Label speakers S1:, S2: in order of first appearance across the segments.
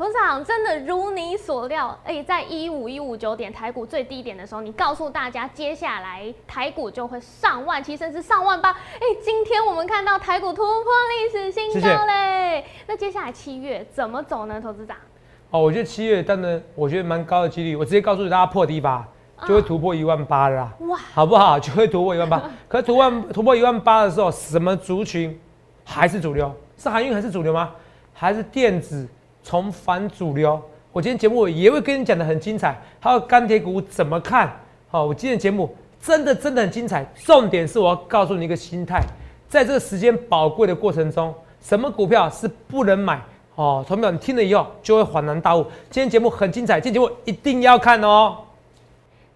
S1: 董事长真的如你所料，哎，在一五一五九点台股最低点的时候，你告诉大家接下来台股就会上万七，甚至上万八。哎，今天我们看到台股突破历史新高嘞。那接下来七月怎么走呢？投资长？
S2: 哦，我觉得七月真的，我觉得蛮高的几率。我直接告诉大家破低吧，就会突破一万八啦。哇，好不好？就会突破一万八。可是突万突破一万八的时候，什么族群还是主流？是航运还是主流吗？还是电子重返主流？我今天节目也会跟你讲的很精彩。还有钢铁股怎么看？好，我今天节目真的真的很精彩。重点是我要告诉你一个心态，在这个时间宝贵的过程中，什么股票是不能买？哦，同学们听了以后就会恍然大悟。今天节目很精彩，今天节目一定要看哦。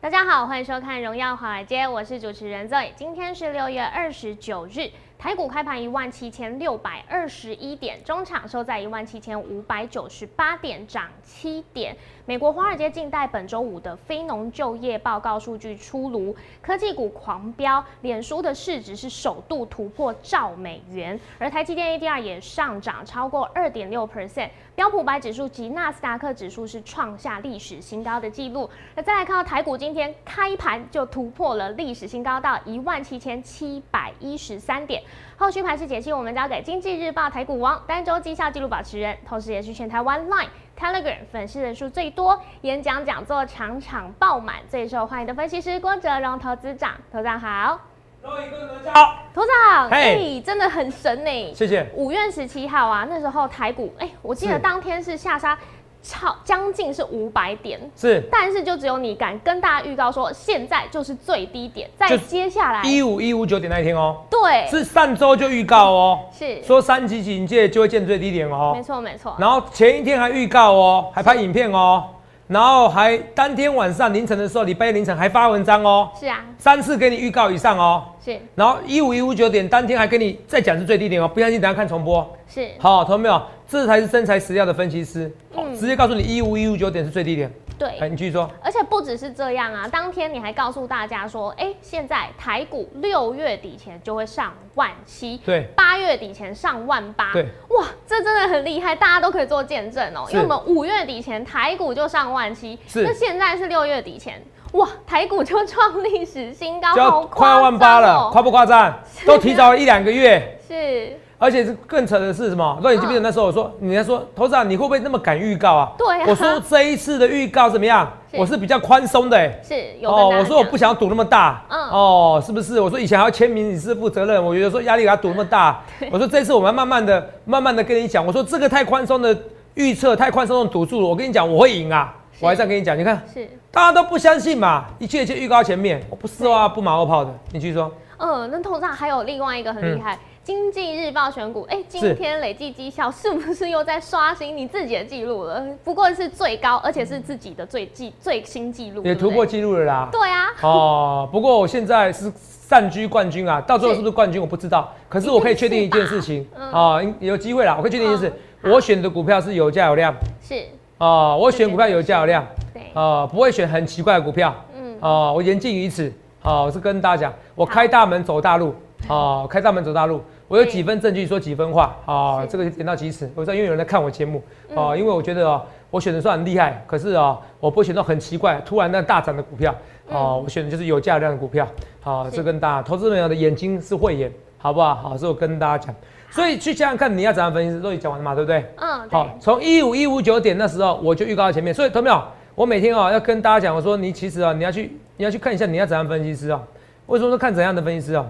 S1: 大家好，欢迎收看《荣耀华尔街》，我是主持人 Zoe。今天是六月二十九日。台股开盘一万七千六百二十一点，中场收在一万七千五百九十八点，涨七点。美国华尔街近代本周五的非农就业报告数据出炉，科技股狂飙，脸书的市值是首度突破兆美元，而台积电 ADR 也上涨超过二点六 percent，标普白指数及纳斯达克指数是创下历史新高的纪录。那再来看到台股今天开盘就突破了历史新高，到一万七千七百一十三点。后续盘势解析，我们交给经济日报台股王单周绩效记录保持人，同时也是全台湾 Line、Telegram 粉丝人数最多、演讲讲座场场爆满、最受欢迎的分析师郭哲荣投资长。投资长好，
S2: 各位观众好，
S1: 投资长，哎，真的很神呢，
S2: 谢谢。
S1: 五月十七号啊，那时候台股，哎，我记得当天是下杀。超将近是五百点，
S2: 是，
S1: 但是就只有你敢跟大家预告说，现在就是最低点，在接下来。
S2: 一五一五九点那一天哦，
S1: 对，
S2: 是上周就预告哦，
S1: 是。
S2: 说三级警戒就会见最低点哦，
S1: 没错没错，
S2: 然后前一天还预告哦，还拍影片哦。然后还当天晚上凌晨的时候，礼拜一凌晨还发文章哦。
S1: 是啊，
S2: 三次给你预告以上哦。
S1: 是。
S2: 然后一五一五九点当天还给你再讲是最低点哦，不相信等下看重播。
S1: 是。
S2: 好，同没有？这才是真材实料的分析师，直接告诉你一五一五九点是最低点。
S1: 对，
S2: 你继续说。
S1: 而且不只是这样啊，当天你还告诉大家说，哎，现在台股六月底前就会上万七，
S2: 对，
S1: 八月底前上万八，
S2: 对，
S1: 哇，这真的很厉害，大家都可以做见证哦。因为我们五月底前台股就上万七，
S2: 是，
S1: 那现在是六月底前，哇，台股就创历史新高，好
S2: 快要万八了，夸不夸张？都提早了一两个月，
S1: 是。
S2: 而且是更扯的是什么？那你记不记得那时候我说，你在说，投资长你会不会那么敢预告啊？
S1: 对
S2: 我说这一次的预告怎么样？我是比较宽松的，
S1: 是有哦。
S2: 我说我不想赌那么大，嗯，哦，是不是？我说以前还要签名，你是负责任。我觉得说压力给他赌那么大，我说这次我们慢慢的、慢慢的跟你讲。我说这个太宽松的预测，太宽松的赌注，我跟你讲我会赢啊！我还这样跟你讲，你看，
S1: 是
S2: 大家都不相信嘛，一切一切预告前面，我不是话不马后炮的，你继续说。
S1: 嗯，那头上还有另外一个很厉害。经济日报选股，哎，今天累计绩效是不是又在刷新你自己的记录了？不过是最高，而且是自己的最记最新记录，
S2: 也突破记录了啦。
S1: 对啊。
S2: 哦，不过我现在是暂居冠军啊，到最后是不是冠军我不知道。可是我可以确定一件事情啊，有机会啦，我可以确定一件事，我选的股票是有价有量。
S1: 是。
S2: 啊，我选股票有价有量。对。啊，不会选很奇怪的股票。嗯。啊，我言尽于此。好，我是跟大家讲，我开大门走大路。啊，开大门走大路。我有几分证据说几分话啊，这个点到即止。我知道因为有人在看我节目啊，因为我觉得啊，我选的算很厉害，可是啊，我不选到很奇怪、突然那大涨的股票啊，我选的就是有价量的股票啊。这跟大家投资人的眼睛是慧眼，好不好？好，所以我跟大家讲。所以去想想看，你要怎样分析，都已经讲完了嘛，对不对？
S1: 嗯。
S2: 好，从一五一五九点那时候我就预告在前面，所以同没有？我每天啊要跟大家讲，我说你其实啊你要去你要去看一下你要怎样分析师啊？为什么说看怎样的分析师啊？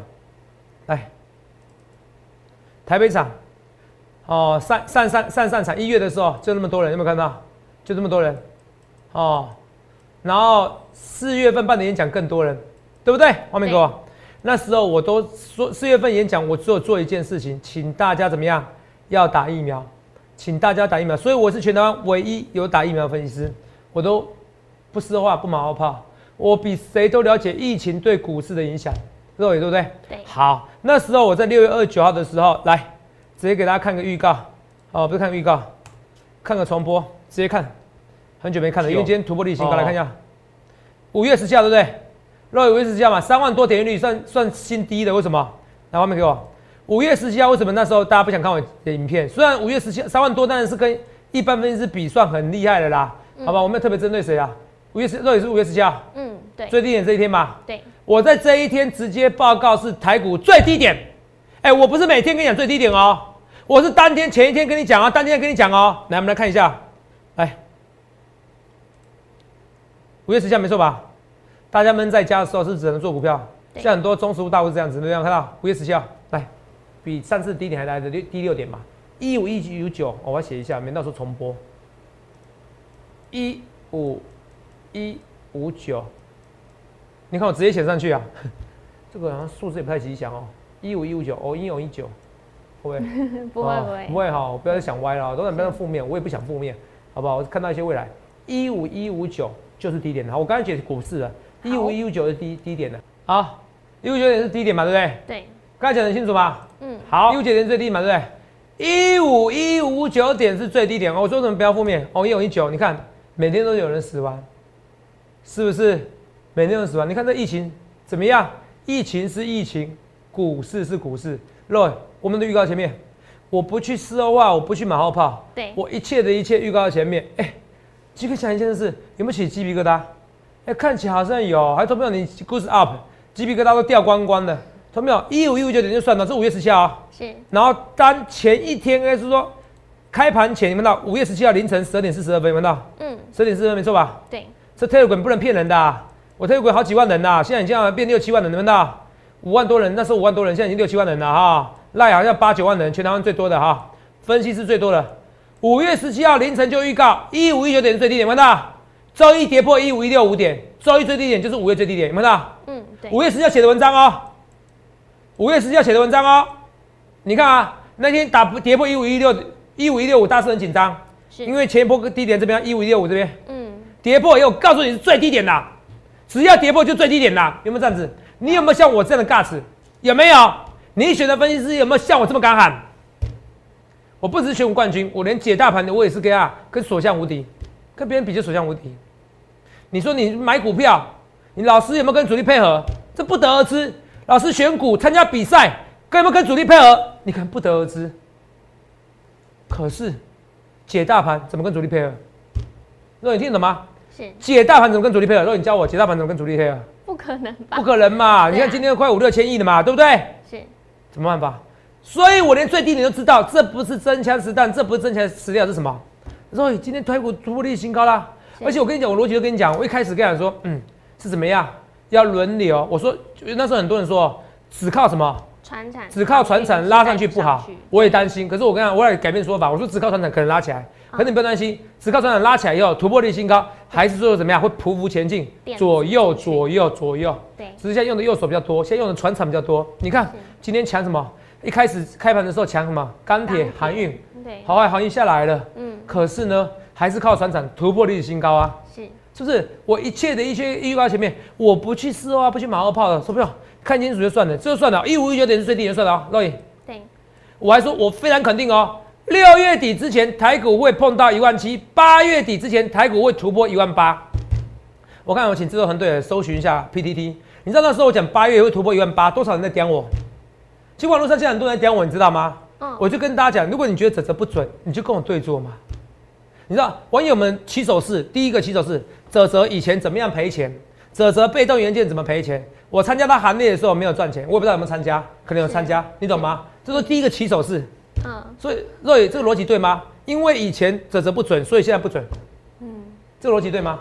S2: 来。台北场，哦，上上上上上场一月的时候就那么多人，有没有看到？就这么多人，哦，然后四月份办的演讲更多人，对不对？王明哥，那时候我都说四月份演讲，我只有做一件事情，请大家怎么样？要打疫苗，请大家打疫苗。所以我是全台湾唯一有打疫苗的分析师，我都不说话不马后炮，我比谁都了解疫情对股市的影响。肉眼对不对？
S1: 对。
S2: 好，那时候我在六月二十九号的时候来，直接给大家看个预告。哦，不是看预告，看个重播，直接看。很久没看了，因为今天突破历史新高，来看一下。五月十七号对不对？肉眼五月十七号嘛，三万多点击率算算新低的，为什么？来画面给我。五月十七号为什么那时候大家不想看我的影片？虽然五月十七三万多，但是是跟一般分析师比算很厉害的啦，好吧？我们要特别针对谁啊？五月十，这也是五月十七号，
S1: 嗯，对，
S2: 最低点这一天嘛。
S1: 对，
S2: 我在这一天直接报告是台股最低点。哎，我不是每天跟你讲最低点哦，我是当天前一天跟你讲啊，当天跟你讲哦。来，我们来看一下，来，五月十七号没错吧？大家闷在家的时候是只能做股票，像很多中实物大户是这样子，你有没有看到？五月十七号，来，比上次低点还来的六低六点嘛，一五一五九，我要写一下，免到时候重播。一五一五九，你看我直接写上去啊，这个好像数字也不太吉祥哦。一五一五九，哦，一五一九，会不会？哦
S1: 不会不会，
S2: 不会哈，我不要再想歪了，都很不要负面，我也不想负面，好不好？我看到一些未来，一五一五九就是低点的，好，我刚才解股市了，一五一五九是低低点的，好，一五九点是低点嘛，对不对？
S1: 对，
S2: 刚才讲的清楚吗？
S1: 嗯，
S2: 好，一五九点最低嘛，对不对？一五一五九点是最低点哦。我说什么不要负面哦？一五一九，你看每天都有人死亡，是不是？每天都有人死亡。你看这疫情怎么样？疫情是疫情，股市是股市。Roy，我们的预告前面，我不去事后化，我不去马后炮，
S1: 对
S2: 我一切的一切预告在前面。哎，即刻想一件事，有没有起鸡皮疙瘩？哎，看起来好像有，还投没有？你故事 up，鸡皮疙瘩都掉光光的，投没有？一五一五九点就算了，这五月十七号啊。
S1: 是，
S2: 然后当前一天应该是说开盘前，你们到五月十七号凌晨十二点四十二分，你们到
S1: 嗯，
S2: 十二点四十二没错吧？
S1: 对，
S2: 这 Telegram 不能骗人的、啊，我 Telegram 好几万人呐、现在已经变六七万人，你们到五万多人，那时候五万多人，现在已经六七万人了哈。赖好像八九万人，全台湾最多的哈，分析是最多的。五月十七号凌晨就预告一五一九点是最低点，有没有到？周一跌破一五一六五点，周一最低点就是五月最低点，有没有到？
S1: 嗯，对，
S2: 五月十七号写的文章哦，五月十七号写的文章哦，你看啊，那天打不跌破一五一六一五一六五，大师很紧张，
S1: 是，
S2: 因为前一波低点这边一五一六五这边
S1: 嗯，
S2: 跌破以后，告诉你是最低点的，只要跌破就最低点啦，有没有这样子？你有没有像我这样的 guts？有没有？你选的分析师有没有像我这么敢喊？我不只是选股冠军，我连解大盘的我也是跟啊，跟所向无敌，跟别人比就所向无敌。你说你买股票，你老师有没有跟主力配合？这不得而知。老师选股参加比赛，跟有没有跟主力配合？你可能不得而知。可是解大盘怎么跟主力配合？那你听懂吗？
S1: 是，
S2: 解大盘怎么跟主力配合？若你教我解大盘怎么跟主力配合？
S1: 不可能吧？
S2: 不可能嘛！你看今天快五六千亿了嘛，对不对？
S1: 是，
S2: 怎么办法？所以我连最低点都知道，这不是真枪实弹，这不是真枪实料，是什么？所以今天台股突破历史新高啦！而且我跟你讲，我逻辑都跟你讲，我一开始跟你讲说，嗯，是怎么样？要轮流。我说那时候很多人说，只靠什么？
S1: 船产，
S2: 只靠船产拉上去不好，我也担心。可是我跟你讲，我也改变说法，我说只靠船产可能拉起来，可是你不要担心，只靠船产拉起来以后突破历史新高，还是说怎么样会匍匐前进左右左右左右。
S1: 对，
S2: 只是现在用的右手比较多，现在用的船产比较多。你看今天强什么？一开始开盘的时候强什么？钢铁、航运，
S1: 对，
S2: 好海航运下来了，
S1: 嗯，
S2: 可是呢，还是靠船产突破历史新高啊。
S1: 是，
S2: 是不是？我一切的一切预告前面，我不去事后啊，不去马后炮的，说不用看清楚就算了，这就算了，一五一九点是最低就算了啊。洛颖，
S1: 对，
S2: 我还说我非常肯定哦，六月底之前台股会碰到一万七，八月底之前台股会突破一万八。我看我请制作团队搜寻一下 PTT，你知道那时候我讲八月会突破一万八，多少人在点我？其实网络上现在很多人在点我，你知道吗？
S1: 嗯，
S2: 我就跟大家讲，如果你觉得泽泽不准，你就跟我对做嘛。你知道网友们起手式，第一个起手式，泽泽以前怎么样赔钱？泽泽被动元件怎么赔钱？我参加他行列的时候没有赚钱，我也不知道有没有参加，可能有参加，你懂吗？这是第一个起手式。
S1: 嗯，
S2: 所以若雨这个逻辑对吗？因为以前泽泽不准，所以现在不准。
S1: 嗯，
S2: 这个逻辑对吗？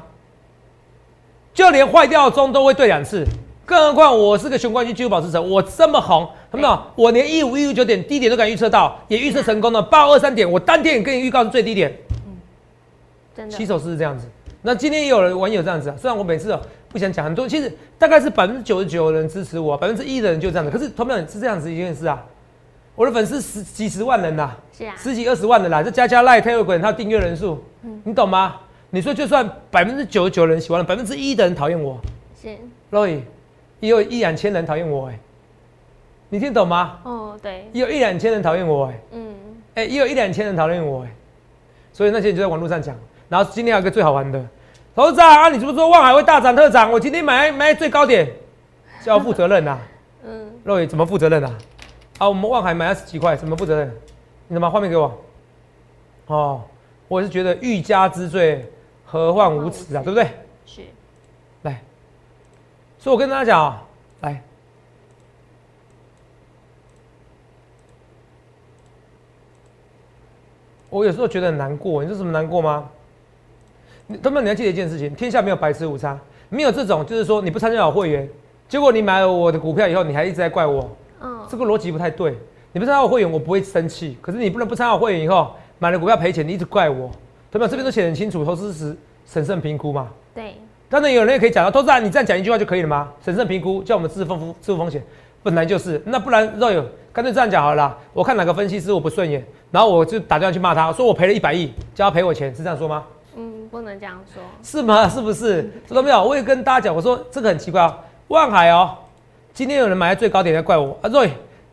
S2: 就连坏掉的钟都会对两次，更何况我是个雄冠军纪录保持者，我这么红，他们懂？我连一五一五九点低点都敢预测到，也预测成功了。八二三点，我当天也跟你预告是最低点，嗯
S1: 真的
S2: 起，手式是这样子。那今天也有人网友这样子啊，虽然我每次哦不想讲很多，其实大概是百分之九十九的人支持我，百分之一的人就这样子。可是同样是这样子一件事啊，我的粉丝十几十万人呐、
S1: 是啊，
S2: 十几二十万的啦，这加加赖 Telegram 它订阅人数，你懂吗？你说就算百分之九十九人喜欢了，百分之一的人讨厌我
S1: 是
S2: ，，Roy，也有一两千人讨厌我哎、你听懂吗？
S1: 哦，对，
S2: 也有一两千人讨厌我哎、
S1: 嗯，
S2: 哎、也有一两千人讨厌我哎、所以那些人就在网络上讲。然后今天还有一个最好玩的，投资长啊，你是不是说望海会大涨特涨？我今天买买最高点，就要负责任呐、啊。
S1: 嗯
S2: ，Roy 怎么负责任啊？啊，我们望海买二十几块，怎么负责任？你怎么画面给我？哦，我是觉得欲加之罪，何患无辞啊，对不对？
S1: 是，
S2: 来，所以我跟大家讲啊，来，我有时候觉得很难过，你知道什么难过吗？你他们你要记得一件事情，天下没有白吃午餐，没有这种就是说你不参加我会员，结果你买了我的股票以后，你还一直在怪我，
S1: 嗯，
S2: 这个逻辑不太对。你不参加我会员，我不会生气，可是你不能不参加我会员以后买了股票赔钱，你一直怪我，对吧？这边都写得很清楚，投资时审慎评估嘛。
S1: 对，
S2: 当然有人也可以讲到，投资啊你这样讲一句话就可以了吗？审慎评估，叫我们自负风自负风险，本来就是。那不然若有干脆这样讲好了啦，我看哪个分析师我不顺眼，然后我就打电话去骂他，说我赔了一百亿，叫他赔我钱，是这样说吗？
S1: 嗯，不能这样说。
S2: 是吗？是不是？知道没有？我也跟大家讲，我说这个很奇怪啊，万海哦，今天有人买在最高点在怪我啊，瑞，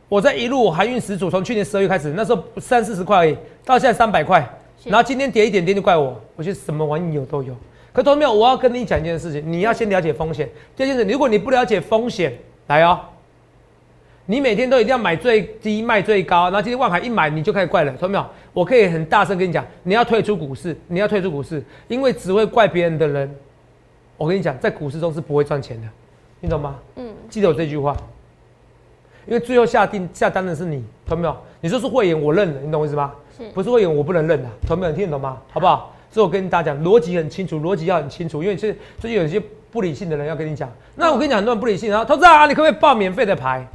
S2: 我在一路航运始祖，从去年十二月开始，那时候三四十块而已，到现在三百块，然后今天跌一点点就怪我，我觉得什么玩意有都有。可同没有，我要跟你讲一件事情，你要先了解风险。第二件事，如果你不了解风险，来哦，你每天都一定要买最低卖最高，然后今天万海一买你就开始怪了，懂没有？我可以很大声跟你讲，你要退出股市，你要退出股市，因为只会怪别人的人，我跟你讲，在股市中是不会赚钱的，你懂吗？
S1: 嗯，
S2: 记得我这句话，因为最后下定下单的是你，懂没有？你说是会员，我认了，你懂我意思吗？
S1: 是，
S2: 不是会员我不能认的，懂没有？你听得懂吗？好不好？所以我跟大家讲，逻辑很清楚，逻辑要很清楚，因为是最近有一些不理性的人要跟你讲。那我跟你讲，很多人不理性，然后投资啊，你可不可以报免费的牌？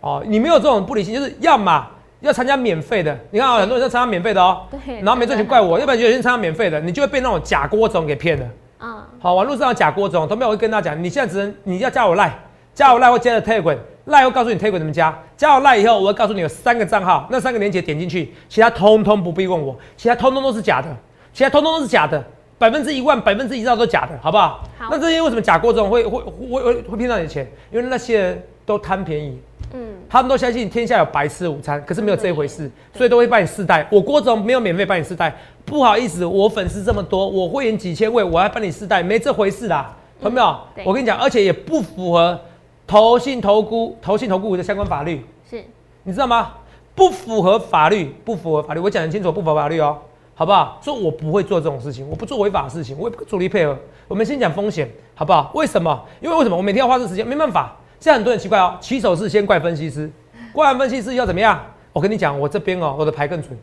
S2: 哦，你没有这种不理性，就是要么要参加免费的。你看啊，很多人在参加免费的哦，
S1: 对
S2: 然后没赚钱怪我，要不然有些人参加免费的，你就会被那种假锅种给骗了。
S1: 嗯，
S2: 好，网络上的假锅种，都没有？我会跟大家讲，你现在只能你要加我赖，加我赖或加了 Telegram，赖会告诉你 Telegram 怎么加，加我赖以后，我会告诉你有三个账号，那三个链接点进去，其他通通不必问我，其他通通都是假的，其他通通都是假的，百分之一万、百分之一兆都假的，好不好？
S1: 好
S2: 那这些为什么假锅种会会会会会骗到你的钱？因为那些人都贪便宜，
S1: 嗯，
S2: 他们都相信天下有白吃午餐，可是没有这一回事，所以都会帮你试戴。我郭总没有免费帮你试戴，不好意思，我粉丝这么多，我会员几千位，我还帮你试戴，没这回事啦，懂没有？
S1: 对
S2: 我跟你讲，而且也不符合投信投顾、投信投顾的相关法律，
S1: 是，
S2: 你知道吗？不符合法律，不符合法律，我讲很清楚，不符合法律哦，好不好？所以我不会做这种事情，我不做违法的事情，我也不主力配合。我们先讲风险，好不好？为什么？因为为什么？我每天要花这时间，没办法。现在很多人奇怪哦，起手是先怪分析师，怪完分析师要怎么样？我跟你讲，我这边哦，我的牌更准，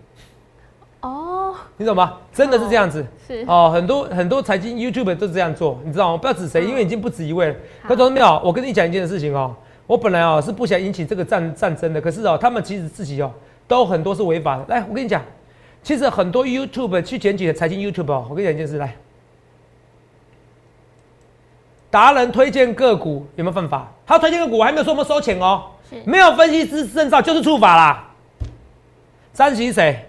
S1: 哦，
S2: 你懂吗？真的是这样子。
S1: 是，
S2: 哦，很多很多财经 YouTube 都是这样做，你知道吗？不要指谁，
S1: 嗯
S2: 因为已经不止一位了。
S1: 好
S2: 可同没有？我跟你讲一件事情哦，我本来哦是不想引起这个战战争的，可是哦，他们其实自己哦都很多是违法的。来，我跟你讲，其实很多 YouTube 去检举的财经 YouTube 哦，我跟你讲一件事，来，达人推荐个股有没有犯法？他推荐个股，我还没有说我们收钱哦，
S1: 是，
S2: 没有分析师证照就是触法啦。三喜谁？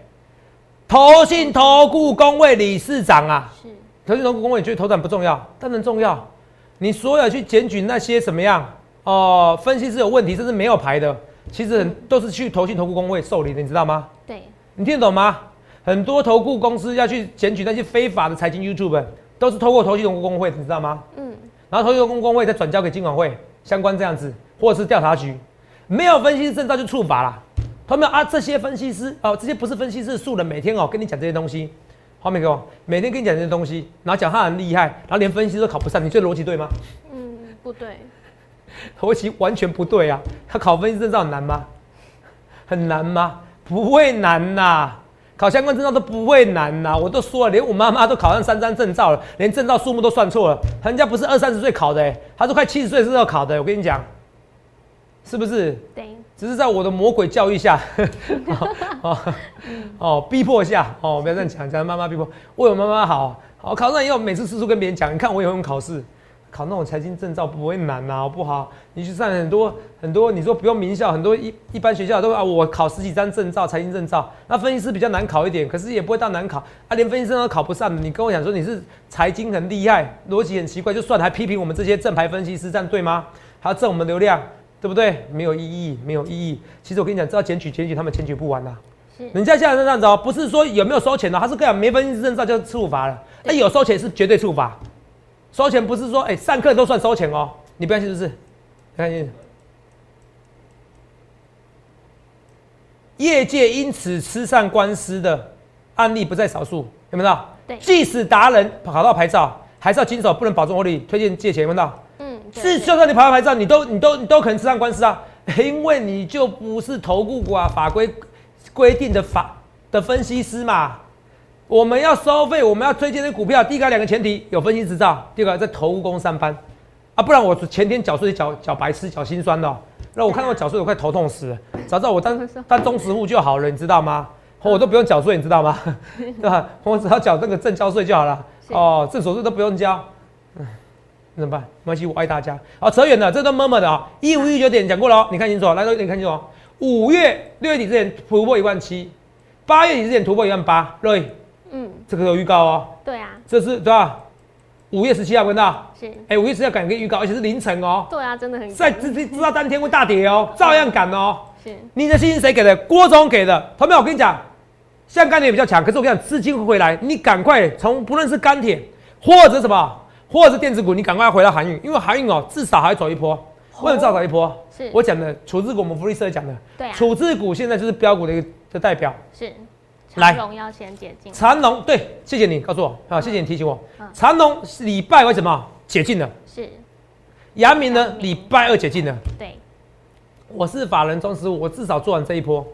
S2: 投信投顾工会理事长啊。
S1: 是，
S2: 投信投顾工会觉得投产不重要，当然重要。你所有去检举那些什么样哦、分析师有问题，甚至没有牌的，其实很都是去投信投顾工会受理的，你知道吗？
S1: 对，
S2: 你听得懂吗？很多投顾公司要去检举那些非法的财经 YouTube，都是透过投信投顾工会，你知道吗？
S1: 嗯，
S2: 然后投信投顾工会再转交给金管会相关这样子，或者是调查局，没有分析师证照就处罚啦。他们啊，这些分析师哦，这些不是分析师素人，每天哦跟你讲这些东西，画面给我，每天跟你讲这些东西，然后讲他很厉害，然后连分析都考不上，你觉得逻辑对吗？
S1: 嗯，不对，
S2: 逻辑完全不对啊！他考分析证照很难吗？很难吗？不会难呐、考相关证照都不会难呐、我都说了，连我妈妈都考上三张证照了，连证照数目都算错了。人家不是二三十岁考的、欸，他都快七十岁的时候考的、我跟你讲，是不是？
S1: 对，
S2: 只是在我的魔鬼教育下，哦哦哦，逼迫下，哦，不要这样讲，讲妈妈逼迫，为我妈妈好，好考上以后，每次四处跟别人讲，你看我也会用考试，考那种财经证照不会难呐、好不好？你去上很多很多，你说不用名校，很多一一般学校都啊，我考十几张证照，财经证照，那分析师比较难考一点，可是也不会到难考啊，连分析师都考不上的，你跟我讲说你是财经很厉害，逻辑很奇怪，就算了还批评我们这些正牌分析师，这样对吗？还要挣我们流量？对不对？没有意义，没有意义。其实我跟你讲，只要检举检举，他们检举不完呐、
S1: 是，
S2: 人家现在是这样子哦，不是说有没有收钱的，他是跟你讲没分析师证照就处罚了。那、
S1: 对
S2: 有收钱是绝对处罚，收钱不是说哎、上课都算收钱哦，你不相信是不是？看见？业界因此吃上官司的案例不在少数，有没有到？
S1: 对
S2: 即使达人考到牌照，还是要谨守，不能保证获利，推荐借钱，有没有到？
S1: 嗯，
S2: 是，就算你考到牌照，你都你都你都可能吃上官司啊，因为你就不是投顾啊法规规定的法的分析师嘛。我们要收费，我们要推荐的股票，第一个两个前提有分析执照，第二个在投工上班啊，不然我前天缴税缴缴白痴缴心酸的哦、那我看到我缴税我快头痛死了，早知道我当当中实户就好了，你知道吗？我都不用缴税，你知道吗？对吧？我只要缴那个证交税就好了。哦，正所税都不用交。嗯那怎么办？没关系，我爱大家。好，扯远了，这都默默的啊。一五一九点讲过了哦，你看清楚哦，来，都你看清楚哦。五月六月底之前突破一万七，八月底之前突破一万八，热议
S1: 嗯，
S2: 这个有预告哦。
S1: 对啊，
S2: 这是对吧？五月十七号跟到，
S1: 是，
S2: 哎，五月十七号赶个预告，而且是凌晨哦，
S1: 对啊，真的很
S2: 在知知知道当天会大跌哦，照样赶哦。
S1: 是，
S2: 你的信心谁给的？郭总给的。同学们，我跟你讲，现在钢铁比较强，可是我跟你讲，资金会回来，你赶快从不论是钢铁或者什么，或者是电子股，你赶快回到航运，因为航运哦，至少还要走一波。为什么至少走一波？
S1: 是
S2: 我讲的处置股，我们福利社讲的，
S1: 对啊，
S2: 处置股现在就是标股的一个的代表。
S1: 是，
S2: 来
S1: 要先解禁，
S2: 长隆，对，谢谢你告诉我啊，谢谢你提醒我
S1: 嗯。
S2: 长隆礼拜为什么解禁了？
S1: 是，
S2: 阳明呢礼拜二解禁了。
S1: 对，
S2: 我是法人中十五，我至少做完这一波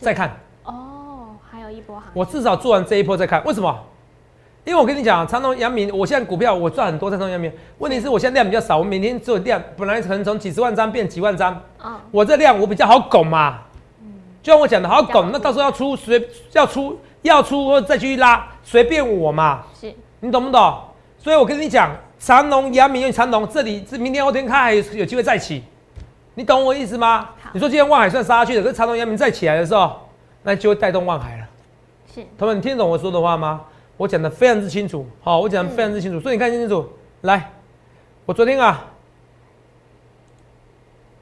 S2: 再看。
S1: 哦，还有一波行情，
S2: 我至少做完这一波再看，为什么？因为我跟你讲，长隆、阳明，我现在股票我赚很多，长隆、阳明。问题是我现在量比较少，我每天只有量，本来可能从几十万张变几万张，
S1: 嗯，
S2: 我这量我比较好拱嘛。就像我讲的，好
S1: 比较好
S2: 拱，那到时候要出随要出要出或者再继续拉，随便我嘛，
S1: 是，
S2: 你懂不懂？所以我跟你讲，长隆、阳明、长隆这里是明天后天看还有有机会再起，你懂我意思吗？你说今天望海算杀下去的，可是长隆、阳明再起来的时候，那就会带动望海了。
S1: 是，
S2: 同学们，你听得懂我说的话吗？我讲的非常之清楚，好，我讲的非常之清楚，所以你看清楚。来，我昨天啊，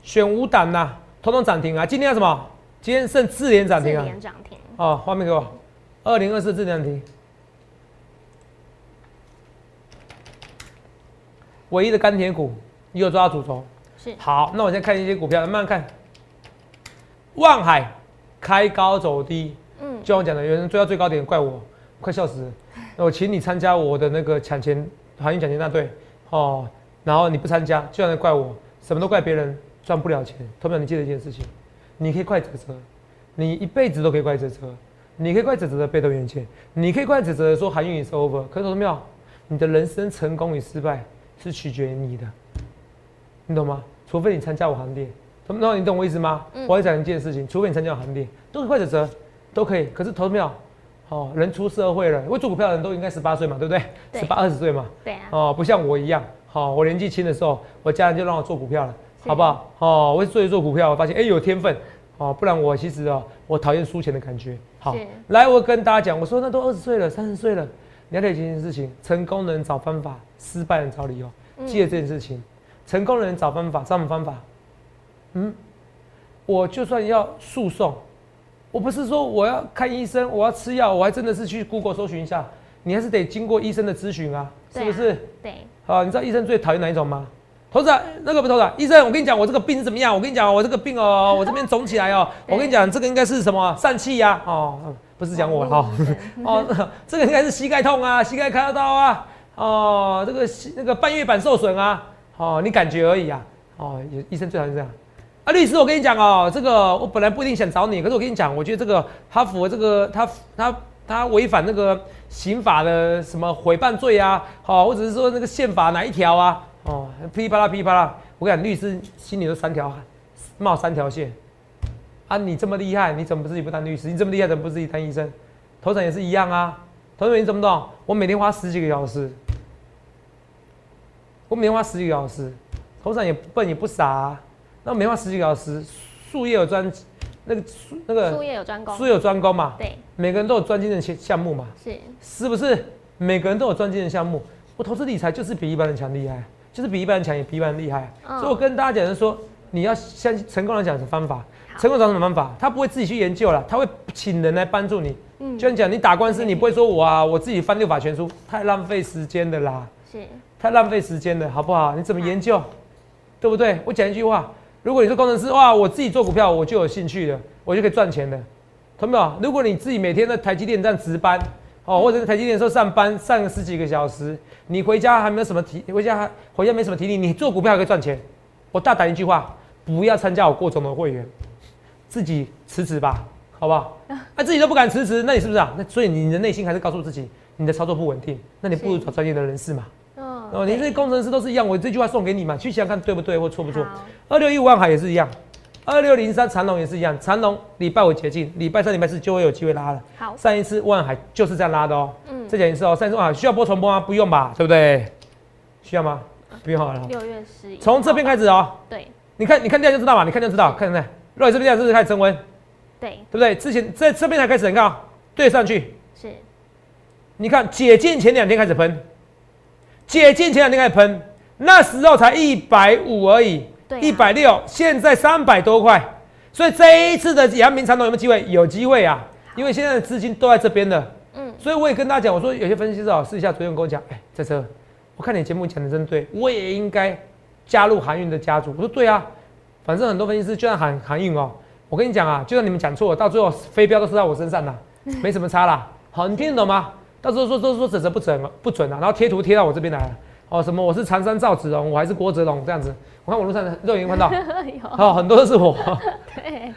S2: 选五档呐，统统涨停啊。今天要什么？今天剩四连涨停啊。
S1: 连涨停，
S2: 哦，画面给我，二零二四四连涨停。唯一的钢铁股，你有抓到主轴。
S1: 是，
S2: 好，那我先看一些股票，慢慢看。望海开高走低，
S1: 嗯，
S2: 就像我讲的，有人追到最高点，怪我，快笑死了。那我请你参加我的那个抢钱航运抢钱大队哦，然后你不参加，就像怪我，什么都怪别人赚不了钱。同学们，你记得一件事情，你可以怪泽泽，你一辈子都可以怪泽泽，你可以怪泽泽的被动元件，你可以怪泽泽说韩运是 over，可是同学们，你的人生成功与失败是取决于你的，你懂吗？除非你参加我行列，同学们，你懂我意思吗？
S1: 嗯
S2: 我要讲一件事情，除非你参加我行列，都可以怪泽泽，都可以。可是投票，哦，人出社会了，会做股票的人都应该十八岁嘛，对不对？
S1: 对
S2: 十八二十岁嘛，
S1: 对啊，
S2: 哦，不像我一样，好、我年纪轻的时候，我家人就让我做股票了，
S1: 是
S2: 好不好？哦，我做一做股票，我发现哎、有天分，哦，不然我其实哦，我讨厌输钱的感觉。好，来，我跟大家讲，我说那都二十岁了，三十岁了，你要了解一件事情，成功的人找方法，失败人找理由，
S1: 嗯
S2: 记得这件事情，成功的人找方法，找什么方法？嗯，我就算要诉讼，我不是说我要看医生，我要吃药，我还真的是去 Google 搜寻一下，你还是得经过医生的咨询啊，是不是？
S1: 对，
S2: 好，你知道医生最讨厌哪一种吗？头子啊，那个不是头子啊，医生，我跟你讲，我这个病是怎么样？我跟你讲，我这个病哦，我这边肿起来哦，我跟你讲，这个应该是什么疝气呀？哦，不是讲我哈、哦，哦，这个应该是膝盖痛啊，膝盖开刀啊，哦，这个膝那个半月板受损啊，哦，你感觉而已啊，哦，也医生最好是这样。啊，律师，我跟你讲哦，这个我本来不一定想找你，可是我跟你讲，我觉得这个他符合这个他他他违反那个刑法的什么诽谤罪啊，好、或者是说那个宪法哪一条啊，哦，噼里啪啦噼里啪啦，我跟你讲，律师心里都三条冒三条线。啊，你这么厉害，你怎么自己不当律师？你这么厉害，怎么不自己当医生？头长也是一样啊。头长你怎么懂？我每天花十几个小时，我每天花十几个小时，头长也不笨也不傻、啊。那我每天花十几个小时，术业有专，那个术那
S1: 术
S2: 个
S1: 业有专攻
S2: 术，业有专攻嘛，
S1: 对，
S2: 每个人都有专精的项项目嘛，
S1: 是，
S2: 是不是？每个人都有专精的项目。我投资理财就是比一般人强厉害，就是比一般人强，也比一般人厉害。
S1: 嗯
S2: 所以我跟大家讲的是说，你要相信成功人讲的方法，成功找什么方法？他不会自己去研究了，他会请人来帮助你。
S1: 嗯
S2: 就像讲你打官司，你不会说我啊，我自己翻六法全书，太浪费时间的啦，
S1: 是，
S2: 太浪费时间了，好不好？你怎么研究？对不对？我讲一句话，如果你是工程师，哇，我自己做股票，我就有兴趣了，我就可以赚钱了，懂没有？如果你自己每天在台积电这样值班，哦，或者是台积电的时候上班上个十几个小时，你回家还没有什么体，回家还回家没什么体力，你做股票还可以赚钱。我大胆一句话，不要参加我郭总的会员，自己辞职吧，好不好？那自己都不敢辞职，那你是不是啊？那所以你的内心还是告诉自己，你的操作不稳定，那你不如找专业的人士嘛。
S1: 嗯，
S2: 哦，你这些工程师都是一样，我这句话送给你嘛，去想想看对不对或错不错。二六一五万海也是一样，二六零三长龙也是一样，长龙礼拜五解禁，礼拜三、礼拜四就会有机会拉了。
S1: 好，
S2: 上一次万海就是这样拉的哦。
S1: 嗯，
S2: 再讲一次哦，上一次万海需要播重播吗？不用吧，对不对？需要吗？不用好了。
S1: 六月十一，
S2: 从这边开始哦，
S1: 对
S2: 你看，你看量就知道嘛，你看就知道，看见没？若你这边量是不是开始升温，
S1: 对
S2: 对不对？之前在这边才开始，你看啊，对上去，
S1: 是，
S2: 你看解禁前两天开始喷，解禁前两天开始喷，那时候才一百五而已，
S1: 对啊
S2: 一百六，现在三百多块，所以这一次的阳明长隆有没有机会？有机会啊，因为现在的资金都在这边的，
S1: 嗯，
S2: 所以我也跟大家讲，我说有些分析师啊，私底下昨天跟我讲，哎、在这，我看你节目讲的真对，我也应该加入航运的家族。我说对啊，反正很多分析师就算喊航运哦，我跟你讲啊，就算你们讲错，到最后飞镖都是在我身上啦，没什么差啦。好，你听得懂吗？到时候说都说指责不准不准啊，然后贴图贴到我这边来了。哦，什么我是长山赵子龙，我还是郭泽龙这样子。我看网络上肉眼看到，哦，很多都是我。
S1: 对，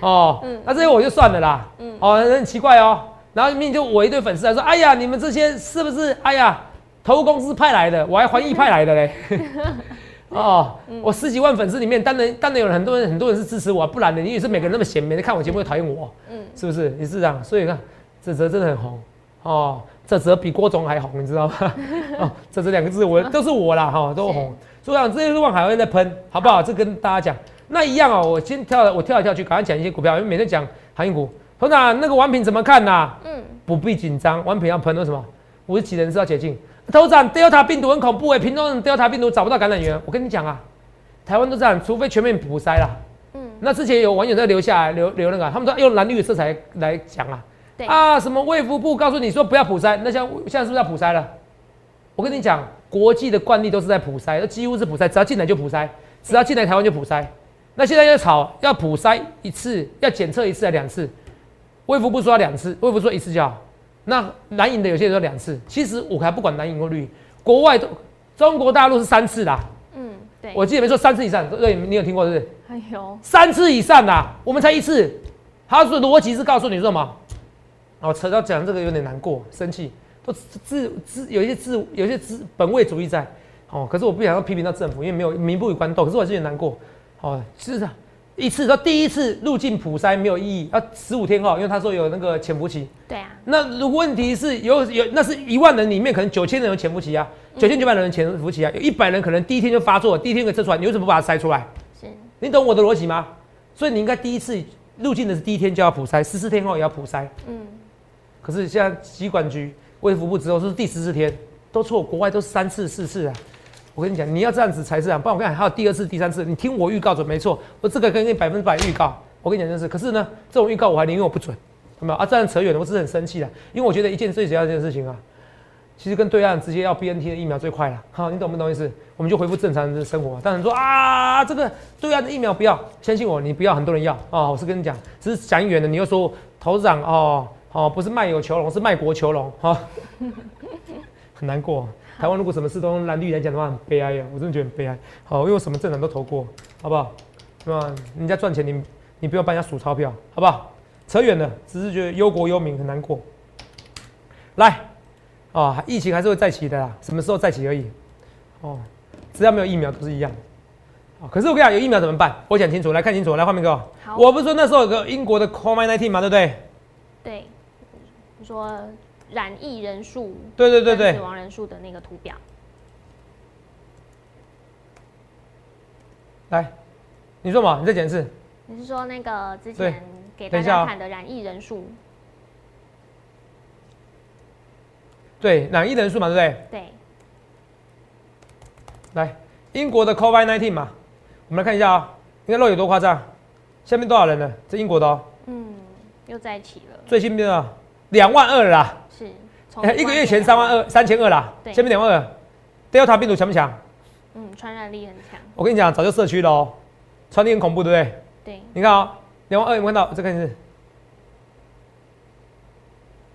S2: 哦，
S1: 嗯
S2: 那这些我就算了啦。
S1: 嗯
S2: 哦，很奇怪哦。然后明明就我一堆粉丝来说，哎呀，你们这些是不是？哎呀，投公司派来的，我还环艺派来的嘞。哦，
S1: 嗯
S2: 我十几万粉丝里面，当然当然有很多人很多人是支持我，不然的你也是每个人那么闲，每天看我节目会讨厌我，
S1: 嗯，
S2: 是不是？也是这样。所以看泽泽真的很红哦，泽泽比郭总还红，你知道吗？哦，这这两个字我都是我啦哈，都红。所以这些望海会在喷，好不好？这跟大家讲。那一样哦，我先跳了，我跳来跳去，赶快讲一些股票，因为每天讲航运股。头长，那个王品怎么看呐、
S1: 嗯，
S2: 不必紧张，王品要喷为什么？五十几人是要解禁。头长，Delta 病毒很恐怖哎，屏东人 Delta 病毒找不到感染源。我跟你讲啊，台湾都这样，除非全面普筛啦。
S1: 嗯，
S2: 那之前有网友在留下来留留那个啊，他们说用蓝绿的色彩来讲啊，
S1: 对
S2: 啊，什么卫福部告诉你说不要普筛，那像现在是不是要普筛了？我跟你讲，国际的惯例都是在普筛，都几乎是普筛，只要进来就普筛，只要进来台湾就普筛。那现在要吵要普筛一次，要检测一次还两次，卫福部说要两次，卫福说一次就好。那蓝营的有些人说两次，其实我还不管蓝营或绿，国外都中国大陆是三次啦，
S1: 嗯，对，
S2: 我记得没错，三次以上，对，你有听过是不是？
S1: 哎呦，
S2: 三次以上啦，我们才一次。他说逻辑是告诉你说什么？哦，扯到讲这个有点难过，生气，都自自自有一些自有一些自本位主义在。哦，可是我不想要批评到政府，因为没有民不与官斗。可是我还是有点难过。哦，是的，一次到第一次入境普筛没有意义，要十五天后，因为他说有那个潜伏期。
S1: 对啊，
S2: 那如果问题是有有那是一万人里面可能九千人有潜伏期啊，九千九百人有潜伏期啊，有一百人可能第一天就发作，第一天可以测出来，你为什么不把它筛出来？
S1: 是，
S2: 你懂我的逻辑吗？所以你应该第一次入境的是第一天就要普筛，十四天后也要普筛。
S1: 嗯，
S2: 可是现在疾管局、卫福部之后是第十四天，都错，国外都三次、四次啊。我跟你讲，你要这样子才是啊，不然我跟你讲还有第二次、第三次。你听我预告准没错，我这个跟你百分之百预告。我跟你讲真是，可是呢，这种预告我还宁愿我不准，有没有啊？这样扯远了，我只是很生气的，因为我觉得一件最主要的一件事情啊，其实跟对岸直接要 BNT 的疫苗最快了。好，你懂不懂意思？我们就恢复正常的生活。当然说啊，这个对岸的疫苗不要，相信我，你不要，很多人要啊、我是跟你讲，只是讲远了，你又说头长哦哦，不是卖友求荣，是卖国求荣哈，很难过。台湾如果什么事都用蓝绿来讲的话，很悲哀呀，我真的觉得很悲哀。好，因为我什么政党都投过，好不好？对吧？人家赚钱，你你不要帮人家数钞票，好不好？扯远了，只是觉得忧国忧民很难过。来，啊、疫情还是会再起的啦，什么时候再起而已。哦，只要没有疫苗都是一样。啊，可是我跟你讲，有疫苗怎么办？我讲清楚，来看清楚，来画面给我。
S1: 好，
S2: 我不是说那时候有个英国的 COVID-19 嘛，对不对？
S1: 对，你说染疫人数，
S2: 对对对对
S1: 死亡人数的那个图表，
S2: 来，你说嘛？你再讲一次。
S1: 你是说那个之前给大家看的染疫人数？
S2: 对，染疫人数嘛，对不对？
S1: 对，
S2: 来，英国的 COVID-19 嘛，我们来看一下啊、你看漏有多夸张？下面多少人呢？这英国的哦，
S1: 嗯，又在一起了，
S2: 最新的啊，两万二啦，
S1: 是，
S2: 一个月前三万二，三千二啦，
S1: 对
S2: 下面两万二。Delta 病毒强不强？
S1: 嗯，传染力很强，
S2: 我跟你讲，早就社区了哦，传递很恐怖，对不对？
S1: 对，
S2: 你看啊、两万二，有没有看到？这个是，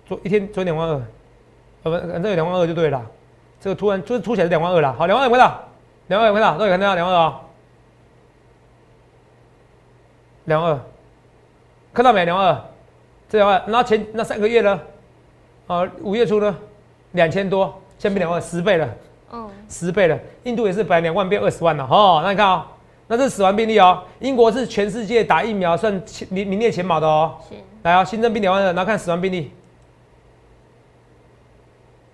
S2: 昨一天昨天两万二，呃不，反正有两万二就对了啦。这个突然就是凸起来是两万二了。好，两万有看到？两万有看到？都有看到两万二哦。两万二，看到没？两万二，这两万，然后前那三个月呢？啊，五月初呢，两千多，现在变两万，十倍了。
S1: 嗯，
S2: 十倍了。印度也是本来两万变二十万了，哦，那你看啊、那这是死亡病例哦。英国是全世界打疫苗算前名名列前茅的哦。
S1: 是，
S2: 来啊、新增病两万二，然后看死亡病例，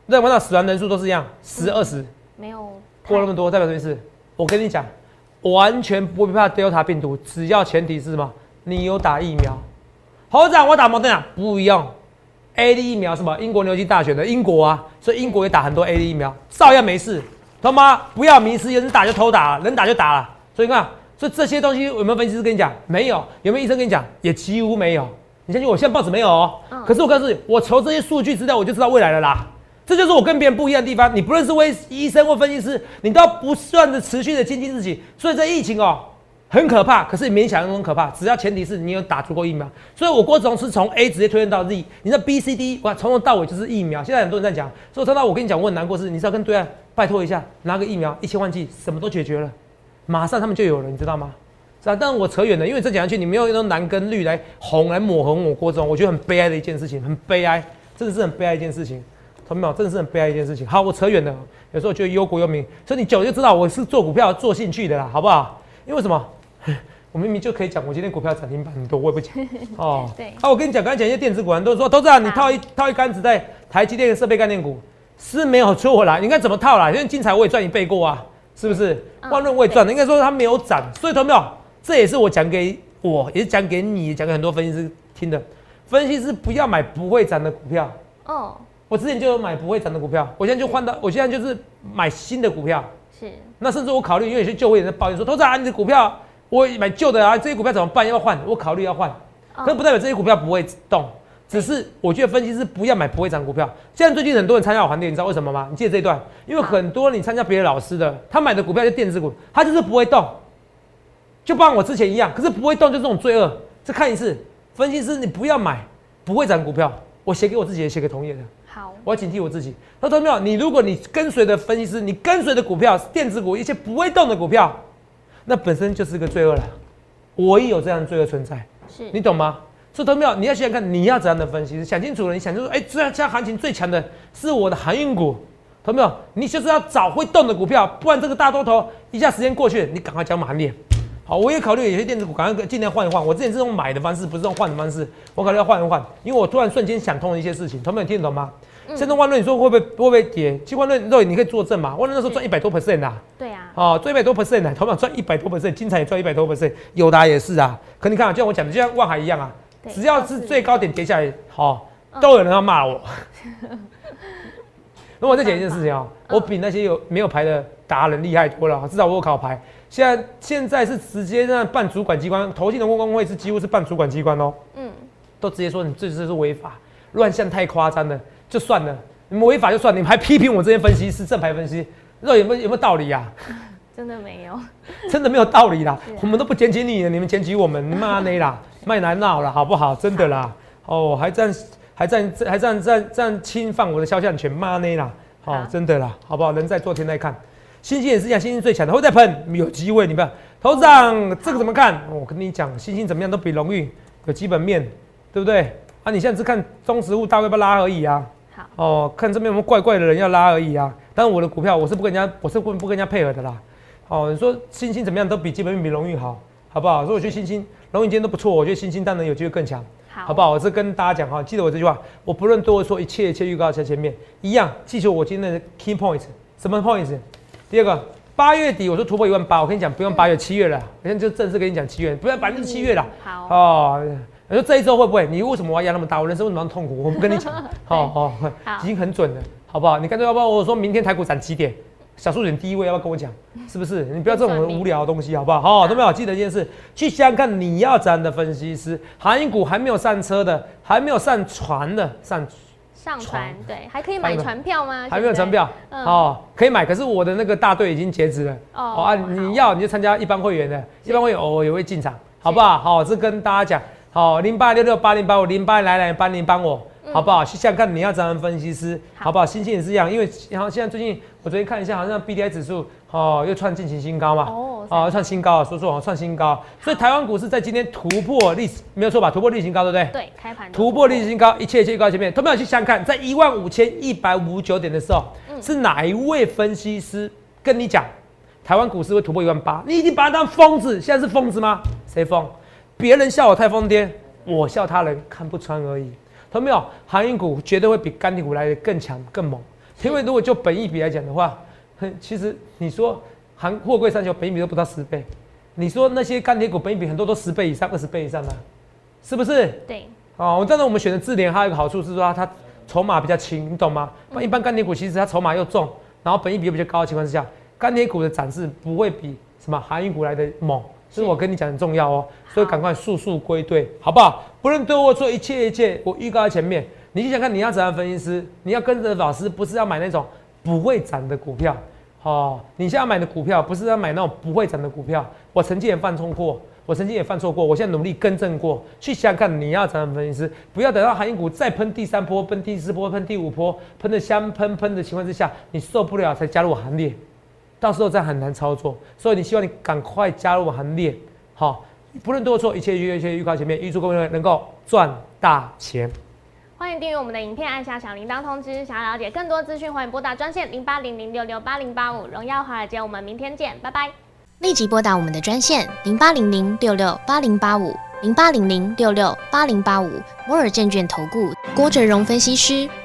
S2: 任何到死亡人数都是一样，十二十
S1: 没有
S2: 过那么多，代表什么意思？我跟你讲，完全不必怕 Delta 病毒，只要前提是什么？你有打疫苗。侯长，我打摩登啊不一样，A D 疫苗什么？英国牛津大学的英国啊，所以英国也打很多 A D 疫苗，照样没事。他妈不要迷失，有人打就偷打，能打就打了。所以你看，所以这些东西有没有分析师跟你讲？没有。有没有医生跟你讲？也几乎没有。你相信我，现在报纸没有哦。
S1: 嗯
S2: 可是我告诉你，我求这些数据资料，我就知道未来了啦。这就是我跟别人不一样的地方。你不论是为医生或分析师，你都要不断的持续的精进自己。所以这疫情哦，很可怕，可是你没想象中可怕。只要前提是你有打足够疫苗。所以我郭总是从 A 直接推荐到 Z，你的 B、C、D，哇，从头到尾就是疫苗。现在很多人在讲，所以他到我跟你讲，我很难过是，你是要跟对岸拜托一下，拿个疫苗一千万剂，什么都解决了，马上他们就有了，你知道吗？是啊，但我扯远了，因为这讲下去，你没有用蓝跟绿来红来抹红我郭总，我觉得很悲哀的一件事情，很悲哀，真的是很悲哀一件事情。同没有？真的是很悲哀一件事情。好，我扯远了，有时候觉得忧国忧民，所以你久就知道我是做股票做兴趣的啦，好不好？因为什么？我明明就可以讲，我今天股票涨停板很多，我也不讲 哦。
S1: 对
S2: 啊，我跟你讲，刚才讲一些电子股，很多人说，投资啊，你套一套一竿子在台积电的设备概念股是没有错啦。你看怎么套啦？因为精彩我也赚一倍过啊，是不是？
S1: 嗯
S2: 万润我也赚了，应该说它没有涨，所以投没有？这也是我讲给我，也是讲给你，也讲给很多分析师听的。分析师不要买不会涨的股票。
S1: 哦，
S2: 我之前就有买不会涨的股票，我现在就换到，我现在就是买新的股票。
S1: 是，
S2: 那甚至我考虑，因为有些旧会员在抱怨说，投资啊，你的股票我买旧的啊，这些股票怎么办？要换？我考虑要换，可是不代表这些股票不会动，只是我觉得分析师不要买不会涨股票。现在最近很多人参加我行列，你知道为什么吗？你记得这一段？因为很多你参加别的老师的，他买的股票是电子股，他就是不会动，就帮我之前一样，可是不会动就是这种罪恶。再看一次，分析师你不要买不会涨股票，我写给我自己，也写给同业的。
S1: 好，
S2: 我要警惕我自己。他说没有，你如果你跟随的分析师，你跟随的股票是电子股，一些不会动的股票，那本身就是个罪恶了。我也有这样的罪恶存在，
S1: 是，
S2: 你懂吗？所以同学们，你要想想看，你要怎样的分析？想清楚了，你想清楚，哎、这样现在行情最强的是我的航运股，同学们，你就是要找会动的股票，不然这个大多头一下时间过去，你赶快讲满列。好，我也考虑有些电子股，赶快尽量换一换。我之前是用买的方式，不是用换的方式。我考虑要换一换，因为我突然瞬间想通了一些事情。同学们听得懂吗？现在万润，你说会不会会不会跌？其实万润，肉你可以作证嘛。万润那时候赚一百多 percent 啊，
S1: 对啊，
S2: 哦，赚一百多 percent 呢，头秒赚一百多 percent，精彩也赚一百多 percent，友达也是啊。可你看啊，就像我讲的，就像万海一样啊，只要是最高点跌下来，好、
S1: 嗯
S2: 都有人要骂我。那我再讲一件事情啊、
S1: 嗯
S2: 我比那些有没有牌的达人厉害多了，至少我有考牌。现在现在是直接让办主管机关，投信的公工会是几乎是办主管机关哦，
S1: 嗯，
S2: 都直接说你这次是违法，乱象太夸张了，就算了，你们违法就算，你们还批评我这些分析师正牌分析，那有没有有没有道理呀、
S1: 真的没有，
S2: 真的没有道理啦
S1: 啊，
S2: 我们都不检举你，你们检举我们，妈呢啦，卖难闹了，好不好？真的啦，哦，还这样还这样还这样这样侵犯我的肖像权，妈呢啦，哦
S1: 好，
S2: 真的啦，好不好？人在做天在看，星星也是一样，星星最强的，会再喷，有机会，你不要，头长这个怎么看？哦我跟你讲，星星怎么样都比荣誉有基本面，对不对？啊，你现在只看中实物大概不拉而已啊。
S1: 好，
S2: 哦，看这边有没有怪怪的人要拉而已啊。但是我的股票我是不跟人家，我是不不跟人家配合的啦。哦，你说星星怎么样都比基本面比荣誉好，好不好？所以我觉得星星荣誉今天都不错，我觉得星星当然有机会更强，
S1: 好，
S2: 好不好？我是跟大家讲哈，记得我这句话，我不论多说一切一切预告在前面一样，记住我今天的 key points，什么 points？第二个，八月底我说突破一万八，我跟你讲不用八月七月了，我现在就正式跟你讲七月，不要百分之七月了。
S1: 好，
S2: 哦，你说这一周会不会？你为什么我要压那么大？我人生为什么那么痛苦？我不跟你讲，哦哦，
S1: 好
S2: 已经很准了，好不好？你干脆要不要我说明天台股涨几点？小数点第一位要不要跟我讲？是不是？你不要这种很无聊的东西，好不好？好，都没有记得一件事，去想想看你要怎样的分析师，航运股还没有上车的，还没有上船的，上
S1: 上
S2: 船
S1: 对，还可以买船票吗？
S2: 还没有船票，
S1: 嗯
S2: 哦，可以买，可是我的那个大队已经截止了。
S1: 哦
S2: 哦啊，你要你就参加一般会员的，一般会员偶尔也会进场，好不好？好，这跟大家讲，好零八六六八零八五零八来来帮您帮我，
S1: 嗯
S2: 好不好？去想想看你要怎样分析师，
S1: 好
S2: 好不好？心情也是一样，因为然后现在最近我昨天看一下，好像 B D I 指数哦又创近期新高嘛，
S1: 哦
S2: 哦创新高啊，说错哦创新高，所以台湾股市在今天突破历史没有错吧？突破历史新高，对不对？
S1: 对，开盘
S2: 突破历史新高，一切一切预告前面，都没有去想想看，在一万五千一百五十九点的时候，
S1: 嗯
S2: 是哪一位分析师跟你讲台湾股市会突破一万八？你已经把他当疯子，现在是疯子吗？谁疯？别人笑我太疯癫，我笑他人看不穿而已。同没有？航运股绝对会比钢铁股来的更强更猛，因为如果就本益比来讲的话，哼其实你说航货柜三雄本益比都不到十倍，你说那些钢铁股本益比很多都十倍以上、二十倍以上的，是不是？
S1: 对，
S2: 哦，我当然我们选的智联还有一个好处是说它它筹码比较轻，你懂吗？那一般钢铁股其实它筹码又重，然后本益比又比较高的情况之下，钢铁股的涨势不会比什么航运股来的猛，这是我跟你讲很重要哦，所以赶快速速归队，好不好？不论对我做，一切一切，我预告在前面，你就想看你要怎样分析师，你要跟着老师，不是要买那种不会涨的股票。哦，你现在买的股票不是要买那种不会涨的股票，我曾经也犯错过，我曾经也犯错过，我现在努力更正过。去想想看，你要怎样分析师，不要等到航运股再喷第三波、喷第四波、喷第五波，喷的香喷喷的情况之下，你受不了才加入行列，到时候再很难操作。所以你希望你赶快加入行列，好、不论对或错，一切一切预告前面，预祝各位能够赚大钱。
S1: 欢迎订阅我们的影片，按下小铃铛通知。想要了解更多资讯，欢迎拨打专线零八零零六六八零八五。荣耀华尔街，我们明天见，拜拜。
S3: 立即拨打我们的专线零八零零六六八零八五零八零零六六八零八五摩尔证券投顾郭哲荣分析师。